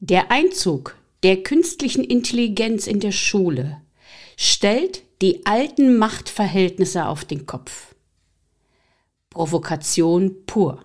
Der Einzug der künstlichen Intelligenz in der Schule stellt die alten Machtverhältnisse auf den Kopf. Provokation pur.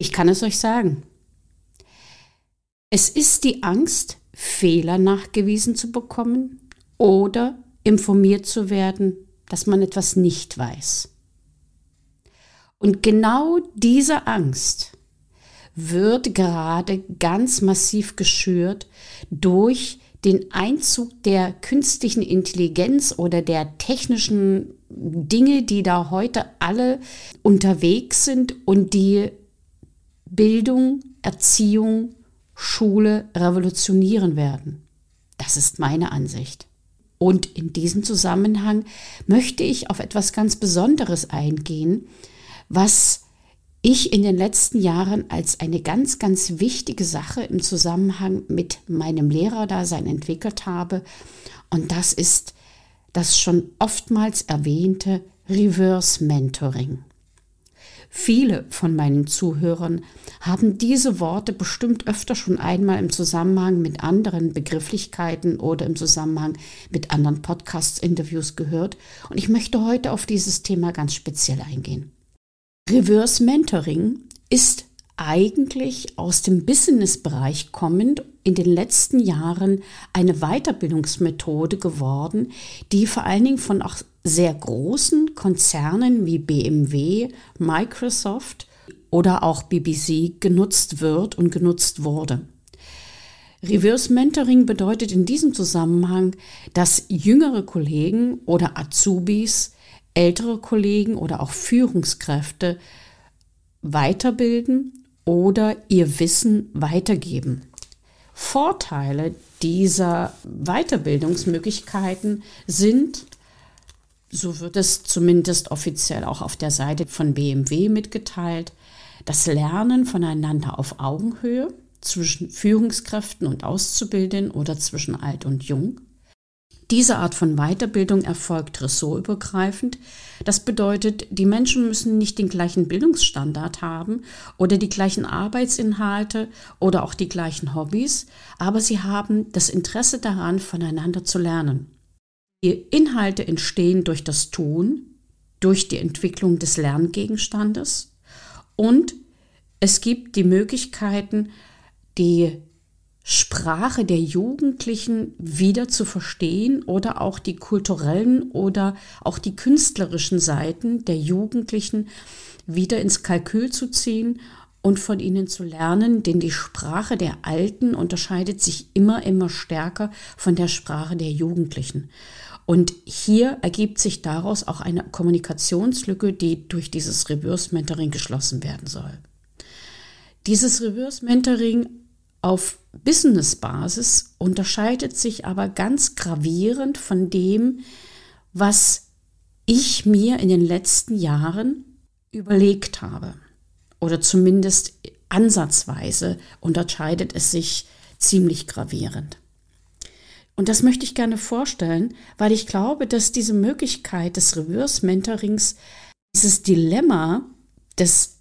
Ich kann es euch sagen. Es ist die Angst, Fehler nachgewiesen zu bekommen oder informiert zu werden, dass man etwas nicht weiß. Und genau diese Angst wird gerade ganz massiv geschürt durch den Einzug der künstlichen Intelligenz oder der technischen Dinge, die da heute alle unterwegs sind und die Bildung, Erziehung, Schule revolutionieren werden. Das ist meine Ansicht. Und in diesem Zusammenhang möchte ich auf etwas ganz Besonderes eingehen, was ich in den letzten Jahren als eine ganz, ganz wichtige Sache im Zusammenhang mit meinem Lehrerdasein entwickelt habe. Und das ist das schon oftmals erwähnte Reverse Mentoring. Viele von meinen Zuhörern haben diese Worte bestimmt öfter schon einmal im Zusammenhang mit anderen Begrifflichkeiten oder im Zusammenhang mit anderen Podcast-Interviews gehört. Und ich möchte heute auf dieses Thema ganz speziell eingehen. Reverse Mentoring ist eigentlich aus dem Business-Bereich kommend in den letzten Jahren eine Weiterbildungsmethode geworden, die vor allen Dingen von auch sehr großen Konzernen wie BMW, Microsoft oder auch BBC genutzt wird und genutzt wurde. Reverse Mentoring bedeutet in diesem Zusammenhang, dass jüngere Kollegen oder Azubis, ältere Kollegen oder auch Führungskräfte weiterbilden oder ihr Wissen weitergeben. Vorteile dieser Weiterbildungsmöglichkeiten sind, so wird es zumindest offiziell auch auf der Seite von BMW mitgeteilt, das Lernen voneinander auf Augenhöhe zwischen Führungskräften und Auszubildenden oder zwischen alt und jung. Diese Art von Weiterbildung erfolgt ressortübergreifend. Das bedeutet, die Menschen müssen nicht den gleichen Bildungsstandard haben oder die gleichen Arbeitsinhalte oder auch die gleichen Hobbys, aber sie haben das Interesse daran, voneinander zu lernen. Die Inhalte entstehen durch das Tun, durch die Entwicklung des Lerngegenstandes und es gibt die Möglichkeiten, die Sprache der Jugendlichen wieder zu verstehen oder auch die kulturellen oder auch die künstlerischen Seiten der Jugendlichen wieder ins Kalkül zu ziehen und von ihnen zu lernen, denn die Sprache der Alten unterscheidet sich immer, immer stärker von der Sprache der Jugendlichen. Und hier ergibt sich daraus auch eine Kommunikationslücke, die durch dieses Reverse Mentoring geschlossen werden soll. Dieses Reverse Mentoring auf Business-Basis unterscheidet sich aber ganz gravierend von dem, was ich mir in den letzten Jahren überlegt habe. Oder zumindest ansatzweise unterscheidet es sich ziemlich gravierend. Und das möchte ich gerne vorstellen, weil ich glaube, dass diese Möglichkeit des Reverse-Mentorings, dieses Dilemma des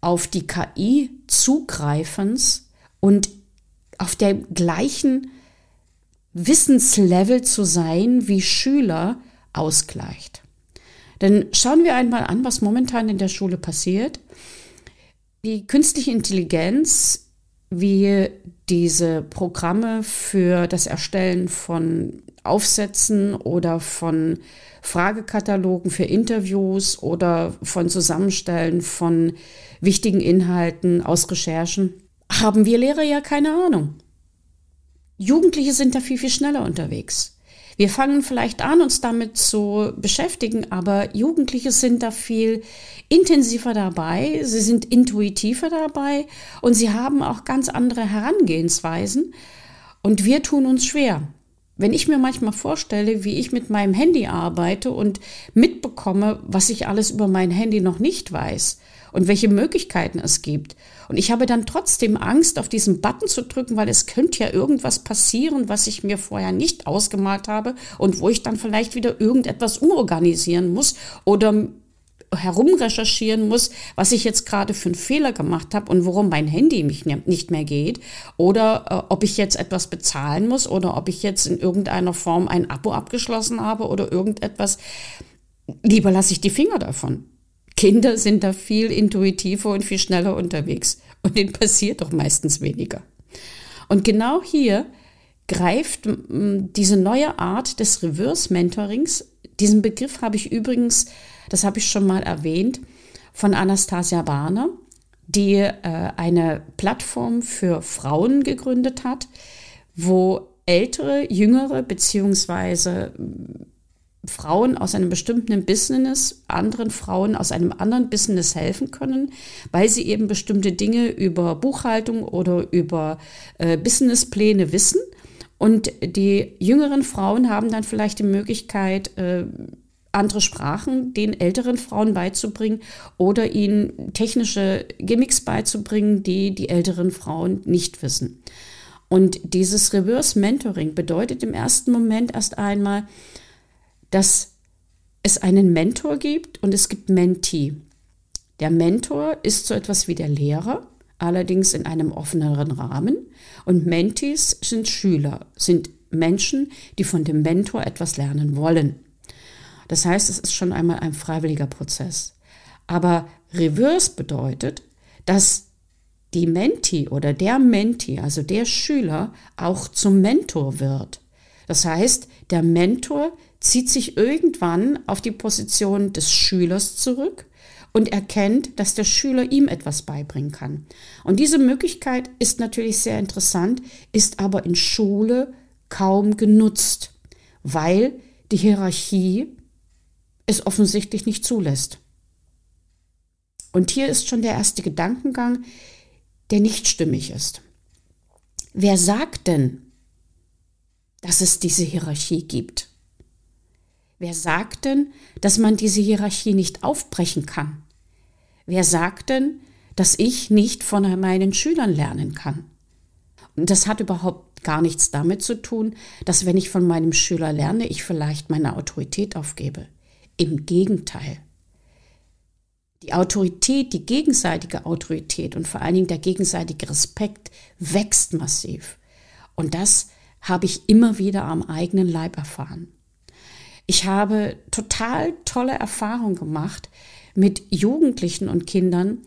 auf die KI zugreifens und auf der gleichen Wissenslevel zu sein wie Schüler ausgleicht. Denn schauen wir einmal an, was momentan in der Schule passiert. Die künstliche Intelligenz wie diese Programme für das Erstellen von Aufsätzen oder von Fragekatalogen für Interviews oder von Zusammenstellen von wichtigen Inhalten aus Recherchen, haben wir Lehrer ja keine Ahnung. Jugendliche sind da viel, viel schneller unterwegs. Wir fangen vielleicht an, uns damit zu beschäftigen, aber Jugendliche sind da viel intensiver dabei, sie sind intuitiver dabei und sie haben auch ganz andere Herangehensweisen und wir tun uns schwer. Wenn ich mir manchmal vorstelle, wie ich mit meinem Handy arbeite und mitbekomme, was ich alles über mein Handy noch nicht weiß und welche Möglichkeiten es gibt. Und ich habe dann trotzdem Angst, auf diesen Button zu drücken, weil es könnte ja irgendwas passieren, was ich mir vorher nicht ausgemalt habe und wo ich dann vielleicht wieder irgendetwas umorganisieren muss oder herumrecherchieren muss, was ich jetzt gerade für einen Fehler gemacht habe und warum mein Handy mich ne-, nicht mehr geht oder äh, ob ich jetzt etwas bezahlen muss oder ob ich jetzt in irgendeiner Form ein Abo abgeschlossen habe oder irgendetwas. Lieber lasse ich die Finger davon. Kinder sind da viel intuitiver und viel schneller unterwegs und denen passiert doch meistens weniger. Und genau hier greift diese neue Art des Reverse Mentorings. Diesen Begriff habe ich übrigens das habe ich schon mal erwähnt, von Anastasia Barner, die äh, eine Plattform für Frauen gegründet hat, wo ältere, jüngere beziehungsweise äh, Frauen aus einem bestimmten Business anderen Frauen aus einem anderen Business helfen können, weil sie eben bestimmte Dinge über Buchhaltung oder über äh, Businesspläne wissen. Und die jüngeren Frauen haben dann vielleicht die Möglichkeit, äh, andere Sprachen den älteren Frauen beizubringen oder ihnen technische Gimmicks beizubringen, die die älteren Frauen nicht wissen. Und dieses Reverse Mentoring bedeutet im ersten Moment erst einmal, dass es einen Mentor gibt und es gibt Mentee. Der Mentor ist so etwas wie der Lehrer, allerdings in einem offeneren Rahmen. Und Mentees sind Schüler, sind Menschen, die von dem Mentor etwas lernen wollen. Das heißt, es ist schon einmal ein freiwilliger Prozess. Aber Reverse bedeutet, dass die Menti oder der Menti, also der Schüler, auch zum Mentor wird. Das heißt, der Mentor zieht sich irgendwann auf die Position des Schülers zurück und erkennt, dass der Schüler ihm etwas beibringen kann. Und diese Möglichkeit ist natürlich sehr interessant, ist aber in Schule kaum genutzt, weil die Hierarchie es offensichtlich nicht zulässt. Und hier ist schon der erste Gedankengang, der nicht stimmig ist. Wer sagt denn, dass es diese Hierarchie gibt? Wer sagt denn, dass man diese Hierarchie nicht aufbrechen kann? Wer sagt denn, dass ich nicht von meinen Schülern lernen kann? Und das hat überhaupt gar nichts damit zu tun, dass wenn ich von meinem Schüler lerne, ich vielleicht meine Autorität aufgebe. Im Gegenteil. Die Autorität, die gegenseitige Autorität und vor allen Dingen der gegenseitige Respekt wächst massiv. Und das habe ich immer wieder am eigenen Leib erfahren. Ich habe total tolle Erfahrungen gemacht mit Jugendlichen und Kindern,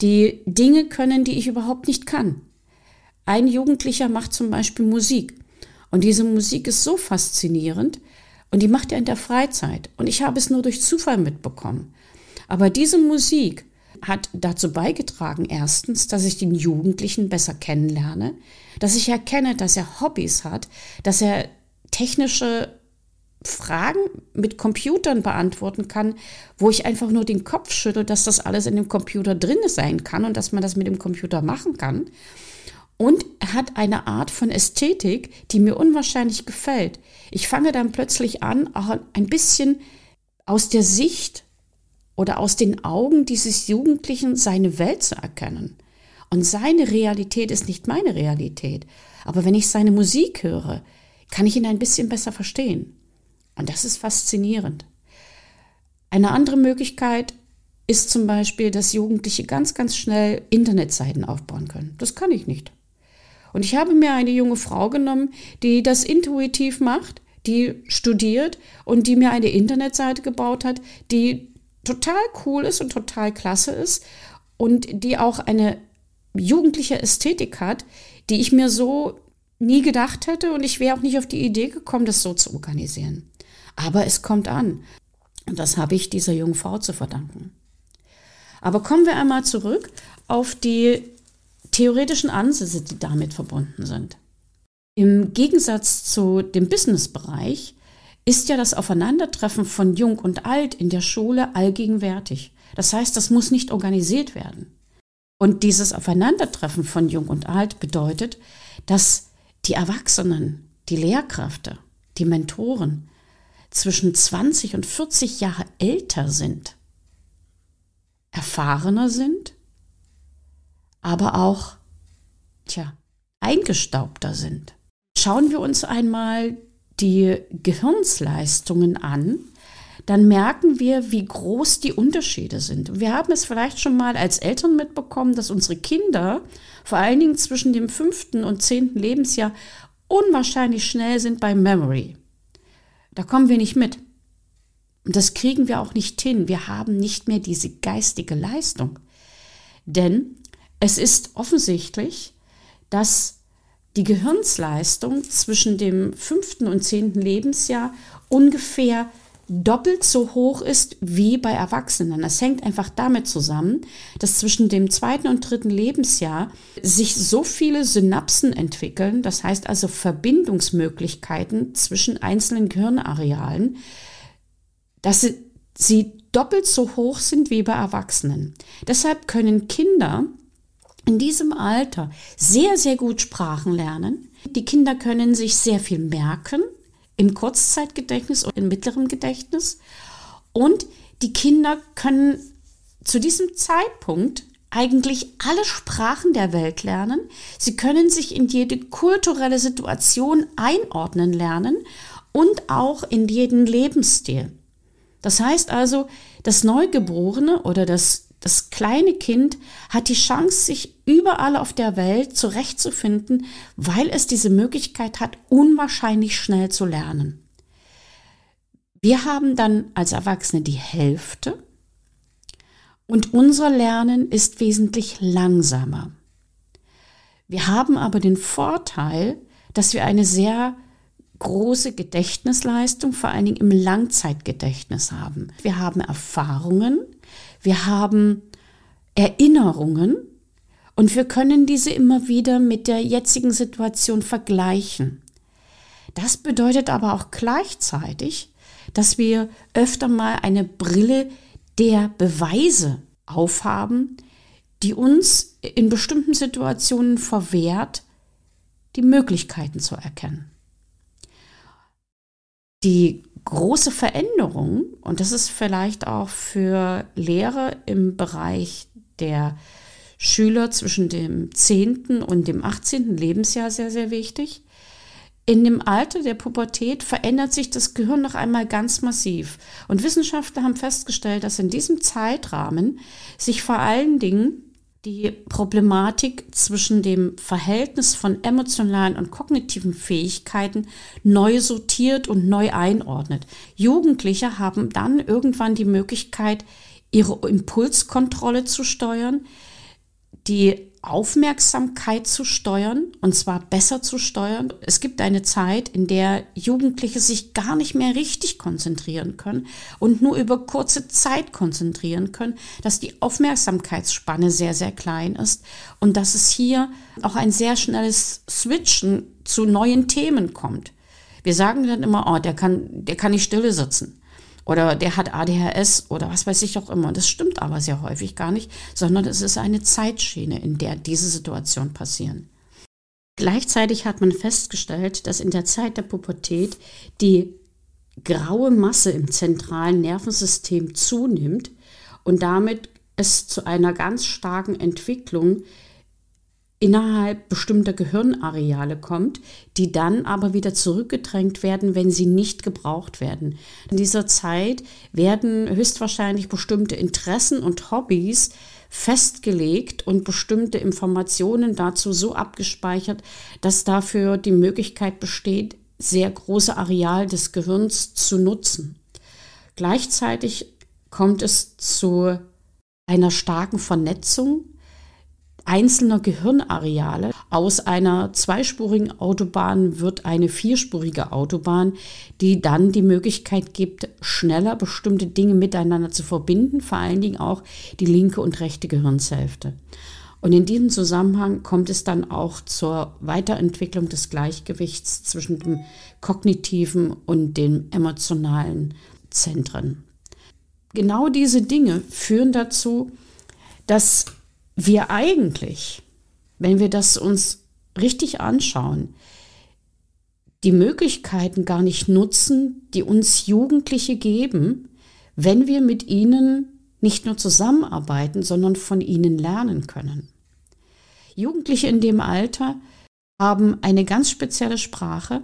die Dinge können, die ich überhaupt nicht kann. Ein Jugendlicher macht zum Beispiel Musik. Und diese Musik ist so faszinierend, und die macht er in der Freizeit. Und ich habe es nur durch Zufall mitbekommen. Aber diese Musik hat dazu beigetragen, erstens, dass ich den Jugendlichen besser kennenlerne, dass ich erkenne, dass er Hobbys hat, dass er technische Fragen mit Computern beantworten kann, wo ich einfach nur den Kopf schüttel, dass das alles in dem Computer drin sein kann und dass man das mit dem Computer machen kann. Und er hat eine Art von Ästhetik, die mir unwahrscheinlich gefällt. Ich fange dann plötzlich an, auch ein bisschen aus der Sicht oder aus den Augen dieses Jugendlichen seine Welt zu erkennen. Und seine Realität ist nicht meine Realität. Aber wenn ich seine Musik höre, kann ich ihn ein bisschen besser verstehen. Und das ist faszinierend. Eine andere Möglichkeit ist zum Beispiel, dass Jugendliche ganz, ganz schnell Internetseiten aufbauen können. Das kann ich nicht. Und ich habe mir eine junge Frau genommen, die das intuitiv macht, die studiert und die mir eine Internetseite gebaut hat, die total cool ist und total klasse ist und die auch eine jugendliche Ästhetik hat, die ich mir so nie gedacht hätte und ich wäre auch nicht auf die Idee gekommen, das so zu organisieren. Aber es kommt an. Und das habe ich dieser jungen Frau zu verdanken. Aber kommen wir einmal zurück auf die theoretischen Ansätze, die damit verbunden sind. Im Gegensatz zu dem Businessbereich ist ja das Aufeinandertreffen von Jung und Alt in der Schule allgegenwärtig. Das heißt, das muss nicht organisiert werden. Und dieses Aufeinandertreffen von Jung und Alt bedeutet, dass die Erwachsenen, die Lehrkräfte, die Mentoren zwischen 20 und 40 Jahre älter sind, erfahrener sind, aber auch, tja, eingestaubter sind. Schauen wir uns einmal die Gehirnsleistungen an, dann merken wir, wie groß die Unterschiede sind. Wir haben es vielleicht schon mal als Eltern mitbekommen, dass unsere Kinder vor allen Dingen zwischen dem fünften und zehnten Lebensjahr unwahrscheinlich schnell sind bei Memory. Da kommen wir nicht mit. Und das kriegen wir auch nicht hin. Wir haben nicht mehr diese geistige Leistung. Denn es ist offensichtlich, dass die Gehirnsleistung zwischen dem fünften und zehnten Lebensjahr ungefähr doppelt so hoch ist wie bei Erwachsenen. Das hängt einfach damit zusammen, dass zwischen dem zweiten und dritten Lebensjahr sich so viele Synapsen entwickeln, das heißt also Verbindungsmöglichkeiten zwischen einzelnen Gehirnarealen, dass sie, sie doppelt so hoch sind wie bei Erwachsenen. Deshalb können Kinder in diesem Alter sehr, sehr gut Sprachen lernen. Die Kinder können sich sehr viel merken im Kurzzeitgedächtnis und im mittleren Gedächtnis. Und die Kinder können zu diesem Zeitpunkt eigentlich alle Sprachen der Welt lernen. Sie können sich in jede kulturelle Situation einordnen lernen und auch in jeden Lebensstil. Das heißt also, das Neugeborene oder das das kleine Kind hat die Chance, sich überall auf der Welt zurechtzufinden, weil es diese Möglichkeit hat, unwahrscheinlich schnell zu lernen. Wir haben dann als Erwachsene die Hälfte und unser Lernen ist wesentlich langsamer. Wir haben aber den Vorteil, dass wir eine sehr große Gedächtnisleistung, vor allen Dingen im Langzeitgedächtnis haben. Wir haben Erfahrungen, wir haben Erinnerungen und wir können diese immer wieder mit der jetzigen Situation vergleichen. Das bedeutet aber auch gleichzeitig, dass wir öfter mal eine Brille der Beweise aufhaben, die uns in bestimmten Situationen verwehrt, die Möglichkeiten zu erkennen. Die große Veränderung, und das ist vielleicht auch für Lehrer im Bereich der Schüler zwischen dem 10. und dem 18. Lebensjahr sehr, sehr wichtig. In dem Alter der Pubertät verändert sich das Gehirn noch einmal ganz massiv. Und Wissenschaftler haben festgestellt, dass in diesem Zeitrahmen sich vor allen Dingen die Problematik zwischen dem Verhältnis von emotionalen und kognitiven Fähigkeiten neu sortiert und neu einordnet. Jugendliche haben dann irgendwann die Möglichkeit, ihre Impulskontrolle zu steuern, die Aufmerksamkeit zu steuern und zwar besser zu steuern. Es gibt eine Zeit, in der Jugendliche sich gar nicht mehr richtig konzentrieren können und nur über kurze Zeit konzentrieren können, dass die Aufmerksamkeitsspanne sehr, sehr klein ist und dass es hier auch ein sehr schnelles Switchen zu neuen Themen kommt. Wir sagen dann immer, oh, der kann, der kann nicht stille sitzen oder der hat ADHS oder was weiß ich auch immer. Das stimmt aber sehr häufig gar nicht, sondern es ist eine Zeitschiene, in der diese Situationen passieren. Gleichzeitig hat man festgestellt, dass in der Zeit der Pubertät die graue Masse im zentralen Nervensystem zunimmt und damit es zu einer ganz starken Entwicklung innerhalb bestimmter Gehirnareale kommt, die dann aber wieder zurückgedrängt werden, wenn sie nicht gebraucht werden. In dieser Zeit werden höchstwahrscheinlich bestimmte Interessen und Hobbys festgelegt und bestimmte Informationen dazu so abgespeichert, dass dafür die Möglichkeit besteht, sehr große Areal des Gehirns zu nutzen. Gleichzeitig kommt es zu einer starken Vernetzung einzelner Gehirnareale. Aus einer zweispurigen Autobahn wird eine vierspurige Autobahn, die dann die Möglichkeit gibt, schneller bestimmte Dinge miteinander zu verbinden, vor allen Dingen auch die linke und rechte Gehirnshälfte. Und in diesem Zusammenhang kommt es dann auch zur Weiterentwicklung des Gleichgewichts zwischen dem kognitiven und den emotionalen Zentren. Genau diese Dinge führen dazu, dass wir eigentlich, wenn wir das uns richtig anschauen, die Möglichkeiten gar nicht nutzen, die uns Jugendliche geben, wenn wir mit ihnen nicht nur zusammenarbeiten, sondern von ihnen lernen können. Jugendliche in dem Alter haben eine ganz spezielle Sprache,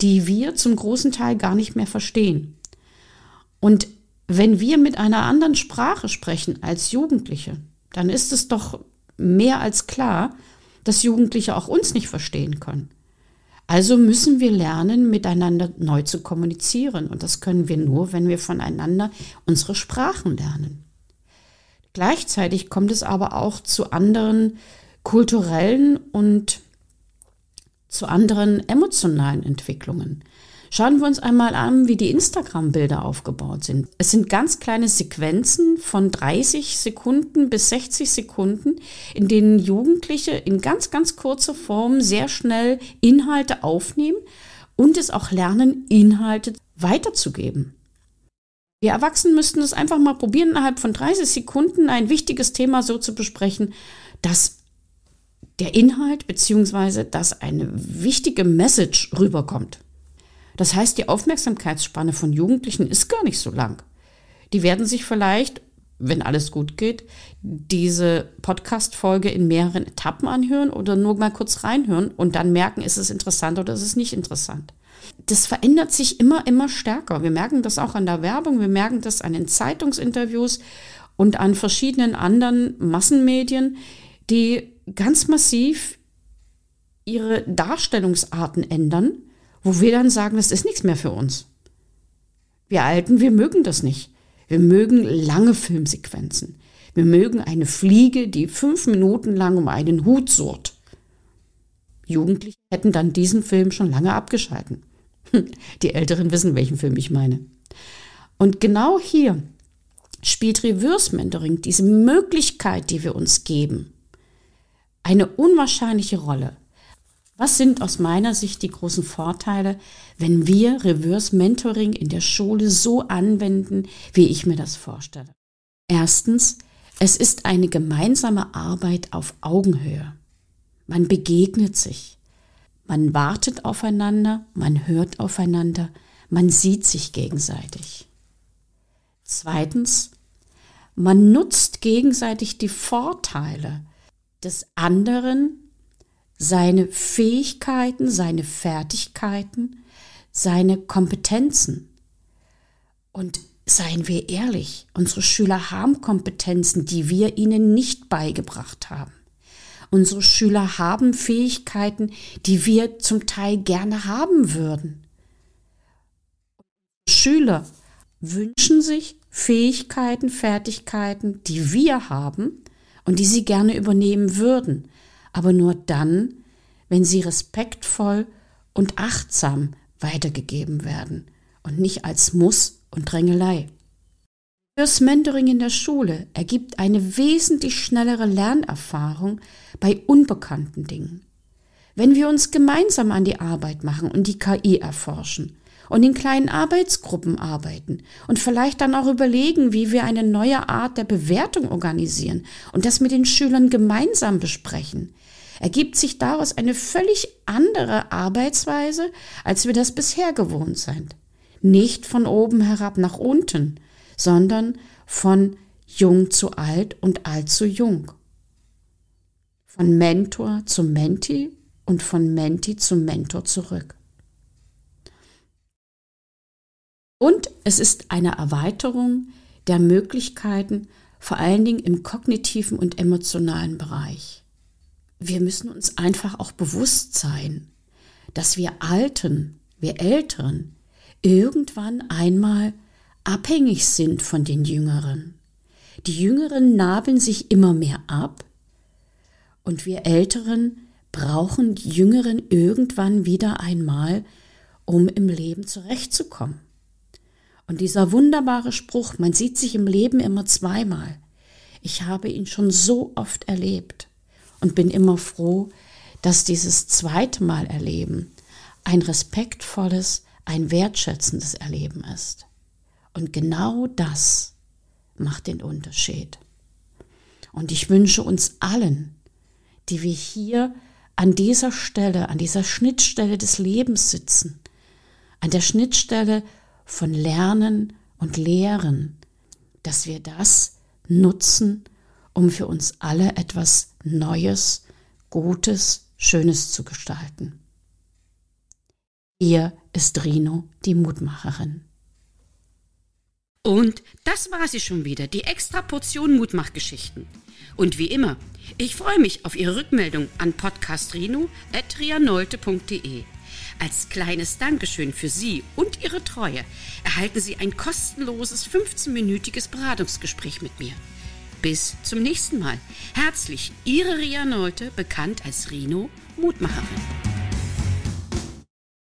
die wir zum großen Teil gar nicht mehr verstehen. Und wenn wir mit einer anderen Sprache sprechen als Jugendliche, dann ist es doch mehr als klar, dass Jugendliche auch uns nicht verstehen können. Also müssen wir lernen, miteinander neu zu kommunizieren. Und das können wir nur, wenn wir voneinander unsere Sprachen lernen. Gleichzeitig kommt es aber auch zu anderen kulturellen und zu anderen emotionalen Entwicklungen. Schauen wir uns einmal an, wie die Instagram-Bilder aufgebaut sind. Es sind ganz kleine Sequenzen von 30 Sekunden bis 60 Sekunden, in denen Jugendliche in ganz, ganz kurzer Form sehr schnell Inhalte aufnehmen und es auch lernen, Inhalte weiterzugeben. Wir Erwachsenen müssten es einfach mal probieren, innerhalb von 30 Sekunden ein wichtiges Thema so zu besprechen, dass der Inhalt bzw. dass eine wichtige Message rüberkommt. Das heißt, die Aufmerksamkeitsspanne von Jugendlichen ist gar nicht so lang. Die werden sich vielleicht, wenn alles gut geht, diese Podcast-Folge in mehreren Etappen anhören oder nur mal kurz reinhören und dann merken, ist es interessant oder ist es nicht interessant. Das verändert sich immer, immer stärker. Wir merken das auch an der Werbung, wir merken das an den Zeitungsinterviews und an verschiedenen anderen Massenmedien, die ganz massiv ihre Darstellungsarten ändern, wo wir dann sagen, das ist nichts mehr für uns. Wir Alten, wir mögen das nicht. Wir mögen lange Filmsequenzen. Wir mögen eine Fliege, die fünf Minuten lang um einen Hut surrt. Jugendliche hätten dann diesen Film schon lange abgeschalten. Die Älteren wissen, welchen Film ich meine. Und genau hier spielt Reverse Mentoring, diese Möglichkeit, die wir uns geben, eine unwahrscheinliche Rolle. Was sind aus meiner Sicht die großen Vorteile, wenn wir Reverse Mentoring in der Schule so anwenden, wie ich mir das vorstelle? Erstens, es ist eine gemeinsame Arbeit auf Augenhöhe. Man begegnet sich. Man wartet aufeinander, man hört aufeinander, man sieht sich gegenseitig. Zweitens, man nutzt gegenseitig die Vorteile des anderen, seine Fähigkeiten, seine Fertigkeiten, seine Kompetenzen. Und seien wir ehrlich, unsere Schüler haben Kompetenzen, die wir ihnen nicht beigebracht haben. Unsere Schüler haben Fähigkeiten, die wir zum Teil gerne haben würden. Schüler wünschen sich Fähigkeiten, Fertigkeiten, die wir haben und die sie gerne übernehmen würden, aber nur dann, wenn sie respektvoll und achtsam weitergegeben werden und nicht als Muss und Drängelei. Fürs Mentoring in der Schule ergibt eine wesentlich schnellere Lernerfahrung bei unbekannten Dingen. Wenn wir uns gemeinsam an die Arbeit machen und die KI erforschen, und in kleinen Arbeitsgruppen arbeiten und vielleicht dann auch überlegen, wie wir eine neue Art der Bewertung organisieren und das mit den Schülern gemeinsam besprechen, ergibt sich daraus eine völlig andere Arbeitsweise, als wir das bisher gewohnt sind. Nicht von oben herab nach unten, sondern von jung zu alt und alt zu jung. Von Mentor zu Menti und von Menti zu Mentor zurück. Und es ist eine Erweiterung der Möglichkeiten, vor allen Dingen im kognitiven und emotionalen Bereich. Wir müssen uns einfach auch bewusst sein, dass wir Alten, wir Älteren, irgendwann einmal abhängig sind von den Jüngeren. Die Jüngeren nabeln sich immer mehr ab und wir Älteren brauchen die Jüngeren irgendwann wieder einmal, um im Leben zurechtzukommen. Und dieser wunderbare Spruch, man sieht sich im Leben immer zweimal. Ich habe ihn schon so oft erlebt. Und bin immer froh, dass dieses zweite Mal erleben ein respektvolles, ein wertschätzendes Erleben ist. Und genau das macht den Unterschied. Und ich wünsche uns allen, die wir hier an dieser Stelle, an dieser Schnittstelle des Lebens sitzen, an der Schnittstelle von Lernen und Lehren, dass wir das nutzen, um für uns alle etwas Neues, Gutes, Schönes zu gestalten. Hier ist Rino, die Mutmacherin. Und das war sie schon wieder, die extra Portion Mutmachgeschichten. Und wie immer, ich freue mich auf Ihre Rückmeldung an podcastrino.trianolte.de. Als kleines Dankeschön für Sie und Ihre Treue erhalten Sie ein kostenloses 15-minütiges Beratungsgespräch mit mir. Bis zum nächsten Mal. Herzlich, Ihre Ria Nolte, bekannt als Rino Mutmacherin.